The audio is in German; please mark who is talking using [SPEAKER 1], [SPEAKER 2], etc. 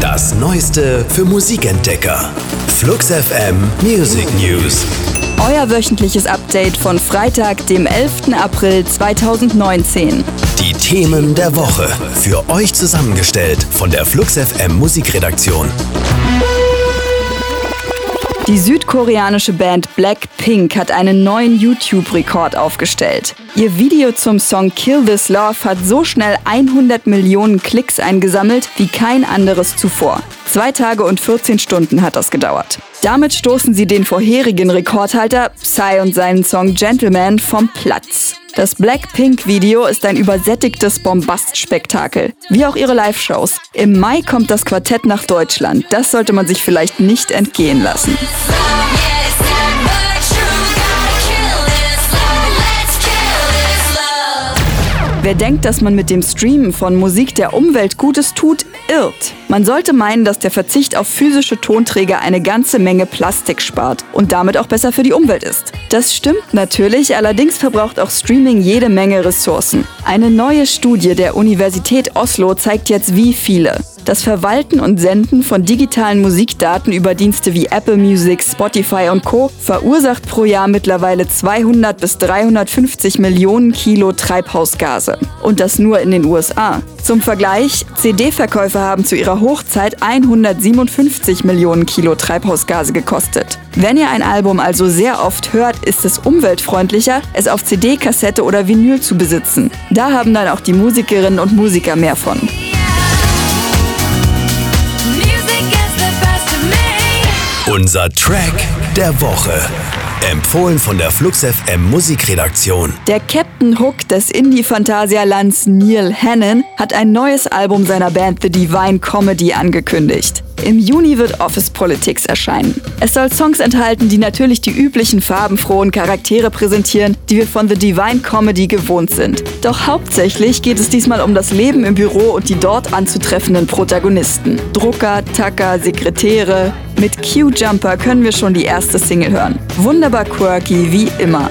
[SPEAKER 1] Das Neueste für Musikentdecker. Flux FM Music News.
[SPEAKER 2] Euer wöchentliches Update von Freitag, dem 11. April 2019.
[SPEAKER 1] Die Themen der Woche. Für euch zusammengestellt von der Flux FM Musikredaktion.
[SPEAKER 2] Die südkoreanische Band Blackpink hat einen neuen YouTube-Rekord aufgestellt. Ihr Video zum Song Kill This Love hat so schnell 100 Millionen Klicks eingesammelt wie kein anderes zuvor. Zwei Tage und 14 Stunden hat das gedauert. Damit stoßen sie den vorherigen Rekordhalter Psy und seinen Song Gentleman vom Platz. Das Blackpink-Video ist ein übersättigtes Bombastspektakel, wie auch ihre Live-Shows. Im Mai kommt das Quartett nach Deutschland. Das sollte man sich vielleicht nicht entgehen lassen. Wer denkt, dass man mit dem Streamen von Musik der Umwelt Gutes tut, irrt. Man sollte meinen, dass der Verzicht auf physische Tonträger eine ganze Menge Plastik spart und damit auch besser für die Umwelt ist. Das stimmt natürlich, allerdings verbraucht auch Streaming jede Menge Ressourcen. Eine neue Studie der Universität Oslo zeigt jetzt wie viele. Das Verwalten und Senden von digitalen Musikdaten über Dienste wie Apple Music, Spotify und Co. verursacht pro Jahr mittlerweile 200 bis 350 Millionen Kilo Treibhausgase. Und das nur in den USA. Zum Vergleich, CD-Verkäufe haben zu ihrer Hochzeit 157 Millionen Kilo Treibhausgase gekostet. Wenn ihr ein Album also sehr oft hört, ist es umweltfreundlicher, es auf CD, Kassette oder Vinyl zu besitzen. Da haben dann auch die Musikerinnen und Musiker mehr von.
[SPEAKER 1] Unser Track der Woche. Empfohlen von der Flux FM Musikredaktion.
[SPEAKER 2] Der Captain Hook des Indie-Phantasialands Neil Hannon hat ein neues Album seiner Band The Divine Comedy angekündigt. Im Juni wird Office Politics erscheinen. Es soll Songs enthalten, die natürlich die üblichen farbenfrohen Charaktere präsentieren, die wir von The Divine Comedy gewohnt sind. Doch hauptsächlich geht es diesmal um das Leben im Büro und die dort anzutreffenden Protagonisten. Drucker, Tacker, Sekretäre. Mit Q-Jumper können wir schon die erste Single hören. Wunderbar quirky wie immer.